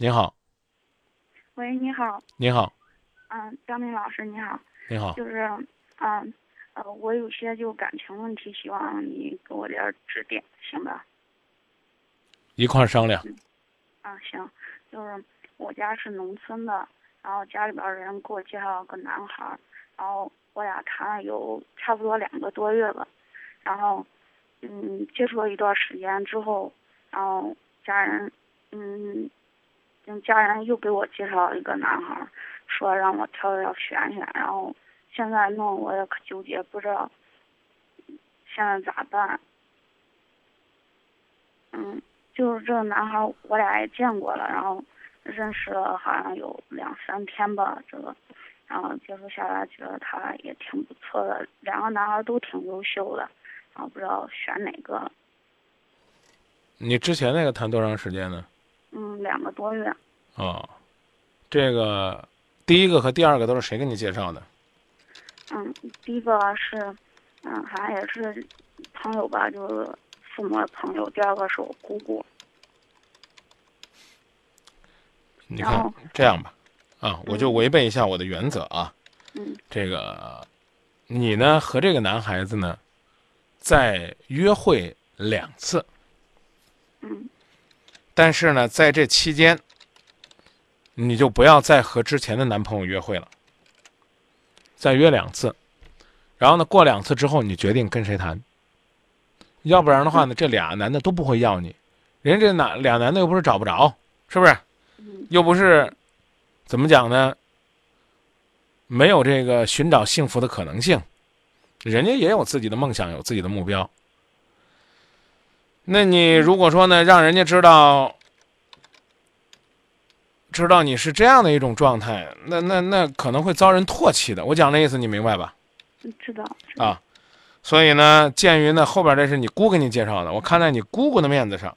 您好，喂，你好，你好，嗯，张明老师你好，你好，就是，嗯，呃，我有些就感情问题，希望你给我点儿指点，行吧？一块儿商量。啊，行，就是我家是农村的，然后家里边人给我介绍个男孩儿，然后我俩谈了有差不多两个多月了，然后，嗯，接触了一段时间之后，然后家人，嗯，嗯，家人又给我介绍一个男孩，说让我挑挑选选，然后现在弄我也可纠结，不知道现在咋办。嗯，就是这个男孩，我俩也见过了，然后认识了好像有两三天吧，这个，然后接触下来觉得他也挺不错的，两个男孩都挺优秀的，然后不知道选哪个。你之前那个谈多长时间呢？嗯，两个多月。哦，这个第一个和第二个都是谁给你介绍的？嗯，第一个是，嗯，好像也是朋友吧，就是父母的朋友。第二个是我姑姑。你看这样吧，啊，我就嗯违背一下我的原则啊。嗯这个，你呢和这个男孩子呢，在约会两次，嗯但是呢，在这期间，你就不要再和之前的男朋友约会了，再约两次，然后呢，过两次之后，你决定跟谁谈，要不然的话呢，这俩男的都不会要你，人家这男俩男的又不是找不着，是不是？嗯又不是怎么讲呢？没有这个寻找幸福的可能性，人家也有自己的梦想，有自己的目标。那你如果说呢，让人家知道，知道你是这样的一种状态，那那那可能会遭人唾弃的。我讲的意思你明白吧？嗯，知道。知道啊，所以呢，鉴于呢后边这是你姑给你介绍的，我看在你姑姑的面子上，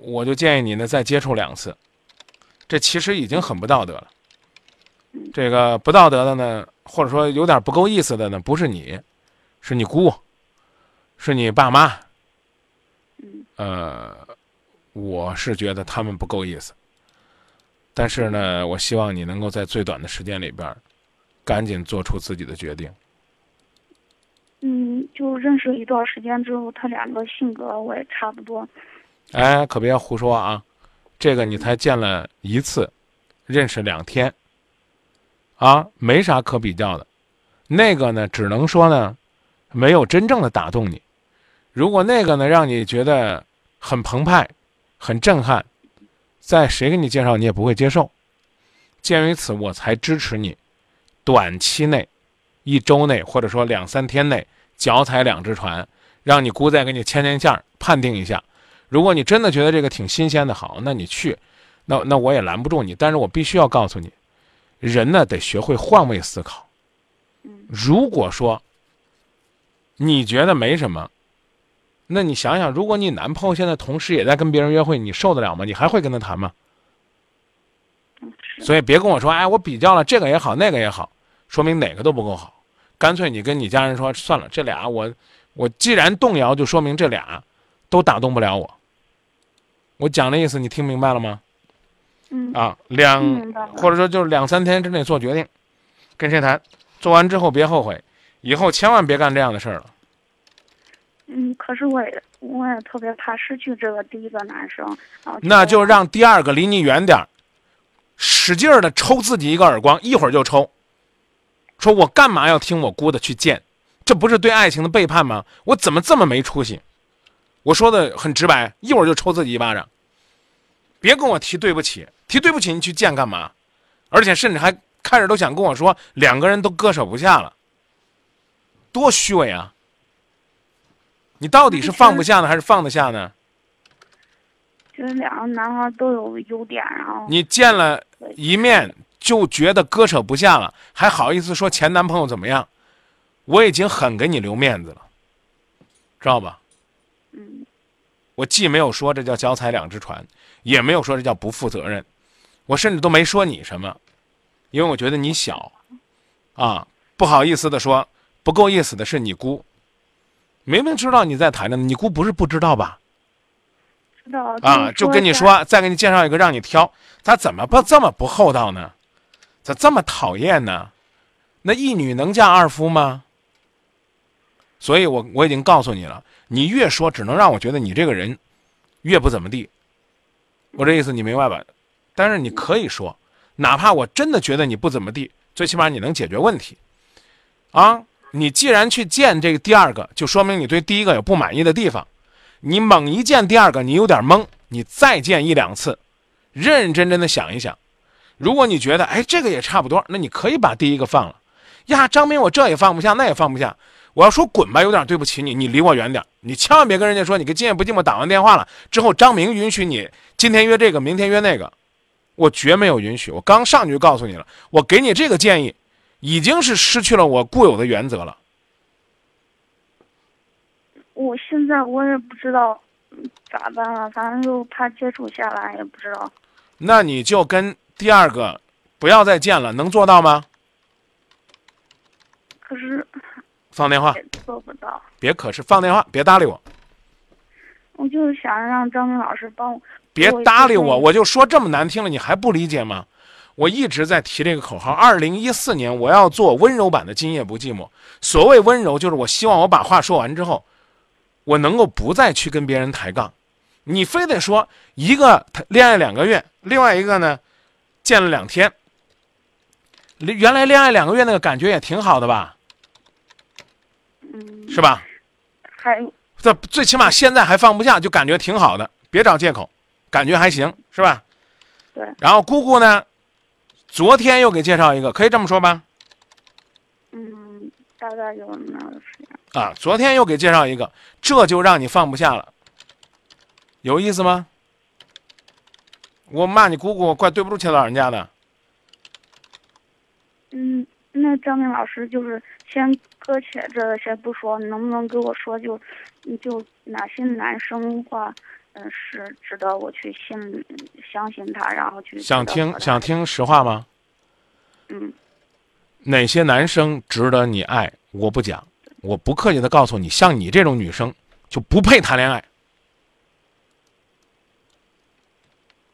我就建议你呢再接触两次，这其实已经很不道德了。这个不道德的呢，或者说有点不够意思的呢，不是你，是你姑，是你爸妈。嗯呃，我是觉得他们不够意思，但是呢，我希望你能够在最短的时间里边儿，赶紧做出自己的决定。嗯，就认识一段时间之后，他两个性格我也差不多。哎，可别胡说啊！这个你才见了一次，认识两天，啊，没啥可比较的。那个呢，只能说呢，没有真正的打动你。如果那个呢，让你觉得很澎湃、很震撼，在谁给你介绍你也不会接受。鉴于此，我才支持你，短期内，一周内或者说两三天内，脚踩两只船，让你姑再给你牵牵线儿，判定一下。如果你真的觉得这个挺新鲜的，好，那你去，那那我也拦不住你。但是我必须要告诉你，人呢得学会换位思考。嗯如果说你觉得没什么，那你想想，如果你男朋友现在同时也在跟别人约会，你受得了吗？你还会跟他谈吗？所以别跟我说，哎，我比较了这个也好，那个也好，说明哪个都不够好。干脆你跟你家人说，算了，这俩我我既然动摇，就说明这俩都打动不了我。我讲的意思你听明白了吗？嗯啊，两或者说就是两三天之内做决定，跟谁谈，做完之后别后悔，以后千万别干这样的事儿了。嗯，可是我也我也特别怕失去这个第一个男生，那就让第二个离你远点儿，使劲儿的抽自己一个耳光，一会儿就抽。说我干嘛要听我姑的去见？这不是对爱情的背叛吗？我怎么这么没出息？我说的很直白，一会儿就抽自己一巴掌。别跟我提对不起，提对不起你去见干嘛？而且甚至还开始都想跟我说两个人都割舍不下了，多虚伪啊！你到底是放不下呢，还是放得下呢？觉得两个男孩都有优点，然后你见了一面就觉得割舍不下了，还好意思说前男朋友怎么样？我已经很给你留面子了，知道吧？嗯我既没有说这叫脚踩两只船，也没有说这叫不负责任，我甚至都没说你什么，因为我觉得你小，啊，不好意思的说，不够意思的是你姑，明明知道你在谈着呢，你姑不是不知道吧？知道啊，就跟你说，再给你介绍一个让你挑，咋怎么不这么不厚道呢？咋这么讨厌呢？那一女能嫁二夫吗？所以我我已经告诉你了，你越说，只能让我觉得你这个人越不怎么地。我这意思你明白吧？但是你可以说，哪怕我真的觉得你不怎么地，最起码你能解决问题。啊，你既然去见这个第二个，就说明你对第一个有不满意的地方。你猛一见第二个，你有点懵，你再见一两次，认认真真的想一想。如果你觉得哎这个也差不多，那你可以把第一个放了。呀，张明，我这也放不下，那也放不下。我要说滚吧，有点对不起你，你离我远点。你千万别跟人家说你跟今夜不寂寞打完电话了之后，张明允许你今天约这个，明天约那个，我绝没有允许。我刚上去就告诉你了，我给你这个建议，已经是失去了我固有的原则了。我现在我也不知道嗯咋办了，反正就怕接触下来，也不知道。那你就跟第二个不要再见了，能做到吗？可是放电话，做不到。别可是放电话，别搭理我，我就是想让张明老师帮我。别搭理我，我就说这么难听了，你还不理解吗？我一直在提这个口号。二零一四年我要做温柔版的《今夜不寂寞》。所谓温柔，就是我希望我把话说完之后，我能够不再去跟别人抬杠。你非得说一个谈恋爱两个月，另外一个呢，见了两天。原来恋爱两个月那个感觉也挺好的吧，嗯，是吧？还有这最起码现在还放不下，就感觉挺好的，别找借口，感觉还行，是吧？对，然后姑姑呢，昨天又给介绍一个，可以这么说吧？嗯，大概有那个时间。啊，昨天又给介绍一个，这就让你放不下了，有意思吗？我骂你姑姑，怪对不住起老人家的。嗯，那张明老师就是先搁浅这个先不说，能不能给我说就，嗯就哪些男生话，嗯、是值得我去信相信他，然后去想听想，听实话吗？嗯哪些男生值得你爱？我不讲，我不客气的告诉你，像你这种女生就不配谈恋爱。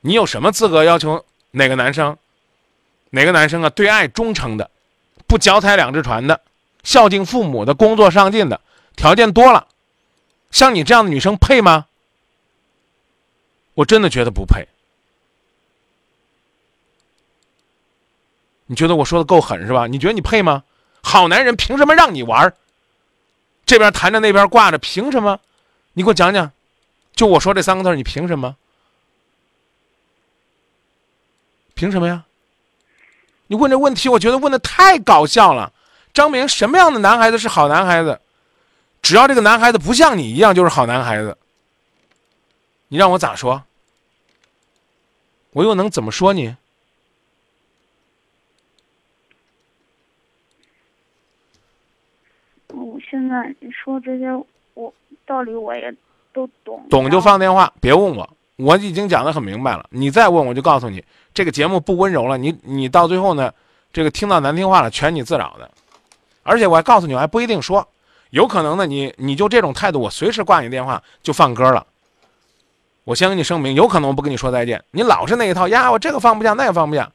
你有什么资格要求哪个男生？哪个男生啊？对爱忠诚的，不脚踩两只船的，孝敬父母的，工作上进的，条件多了，像你这样的女生配吗？我真的觉得不配。你觉得我说的够狠是吧？你觉得你配吗？好男人凭什么让你玩？这边谈着那边挂着，凭什么？你给我讲讲。就我说这三个字，你凭什么？凭什么呀？你问这问题，我觉得问的太搞笑了。张明，什么样的男孩子是好男孩子？只要这个男孩子不像你一样，就是好男孩子。你让我咋说？我又能怎么说你？我现在你说这些，我道理我也都懂，懂就放电话，别问我，我已经讲得很明白了。你再问我就告诉你，这个节目不温柔了。你你到最后呢，这个听到难听话了，全你自找的。而且我还告诉你，我还不一定说，有可能呢，你你就这种态度，我随时挂你电话就放歌了。我先跟你声明，有可能我不跟你说再见。你老是那一套呀，我这个放不下，那个放不下，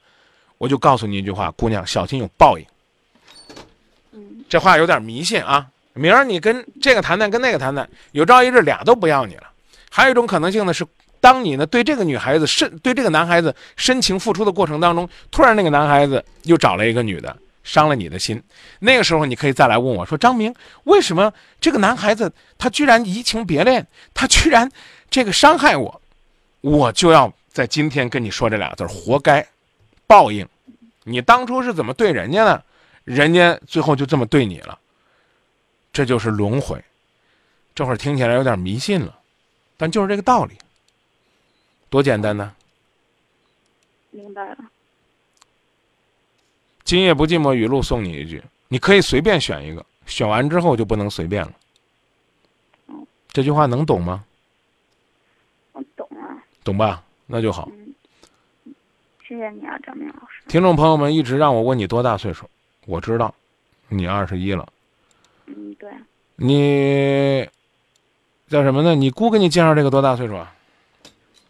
我就告诉你一句话，姑娘小心有报应。嗯这话有点迷信啊。明儿你跟这个谈谈，跟那个谈谈，有朝一日俩都不要你了。还有一种可能性呢，是当你呢对这个女孩子深对这个男孩子深情付出的过程当中，突然那个男孩子又找了一个女的，伤了你的心。那个时候你可以再来问我说：“张明，为什么这个男孩子他居然移情别恋，他居然这个伤害我？”我就要在今天跟你说这俩字儿：活该，报应。你当初是怎么对人家的？人家最后就这么对你了，这就是轮回。这会儿听起来有点迷信了，但就是这个道理，多简单呢！明白了。今夜不寂寞语录送你一句：你可以随便选一个，选完之后就不能随便了。嗯这句话能懂吗？懂吧？那就好。嗯，谢谢你啊，张明老师。听众朋友们一直让我问你多大岁数，我知道，你二十一了。嗯，对，你叫什么呢？你姑给你介绍这个多大岁数啊？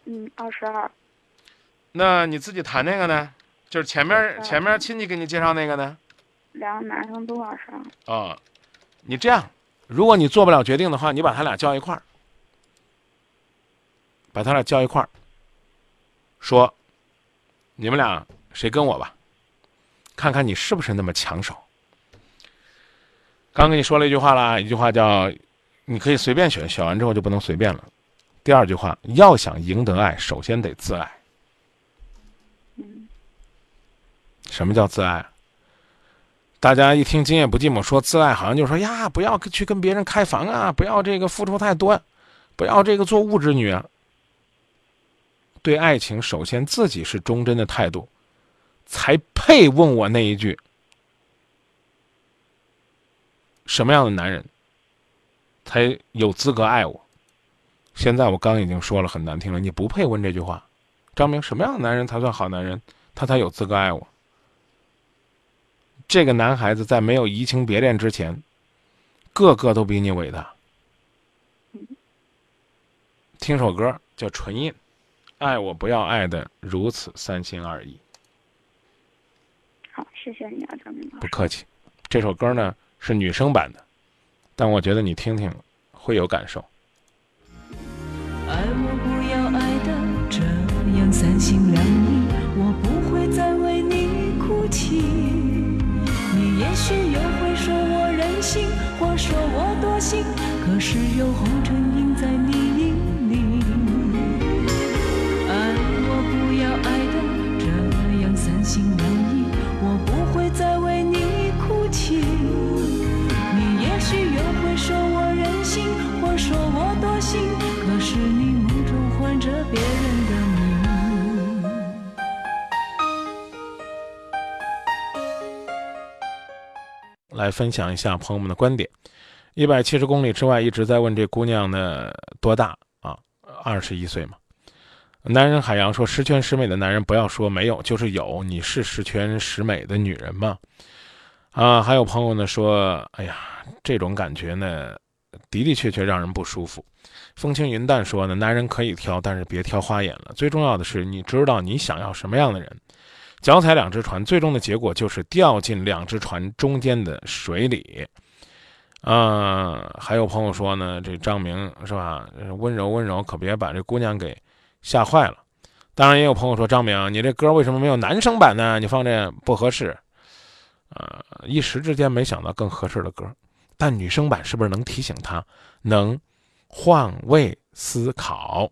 嗯，二十二。那你自己谈那个呢？就是前面前面亲戚给你介绍那个呢？两个男生都二十二。啊、你这样，如果你做不了决定的话，你把他俩叫一块儿，把他俩叫一块儿，说，你们俩谁跟我吧，看看你是不是那么抢手。刚跟你说了一句话啦，一句话叫，你可以随便选，选完之后就不能随便了。第二句话，要想赢得爱，首先得自爱。嗯什么叫自爱？大家一听“今夜不寂寞”说自爱，好像就说呀，不要去跟别人开房啊，不要这个付出太多，不要这个做物质女啊。对爱情，首先自己是忠贞的态度，才配问我那一句：什么样的男人才有资格爱我？现在我刚已经说了很难听了，你不配问这句话。张明，什么样的男人才算好男人？他才有资格爱我？这个男孩子在没有移情别恋之前，个个都比你伟大。听首歌叫《唇印》，爱我不要爱的如此三心二意。好，谢谢你啊，张明老师。不客气，这首歌呢是女生版的，但我觉得你听听会有感受。爱我不要爱的这样三心两意，我不会再为你哭泣。你也许又会说我任性，或说我多心，可是有红尘印在你分享一下朋友们的观点。一百七十公里之外一直在问这姑娘呢多大啊？二十一岁嘛。男人海洋说：十全十美的男人不要说没有，就是有。你是十全十美的女人吗？啊，还有朋友呢说：哎呀，这种感觉呢，的的确确让人不舒服。风轻云淡说呢，男人可以挑，但是别挑花眼了。最重要的是，你知道你想要什么样的人。脚踩两只船，最终的结果就是掉进两只船中间的水里。啊、还有朋友说呢，这张明是吧？温柔温柔，可别把这姑娘给吓坏了。当然，也有朋友说张明，你这歌为什么没有男生版呢？你放这不合适。呃，一时之间没想到更合适的歌，但女生版是不是能提醒他，能换位思考？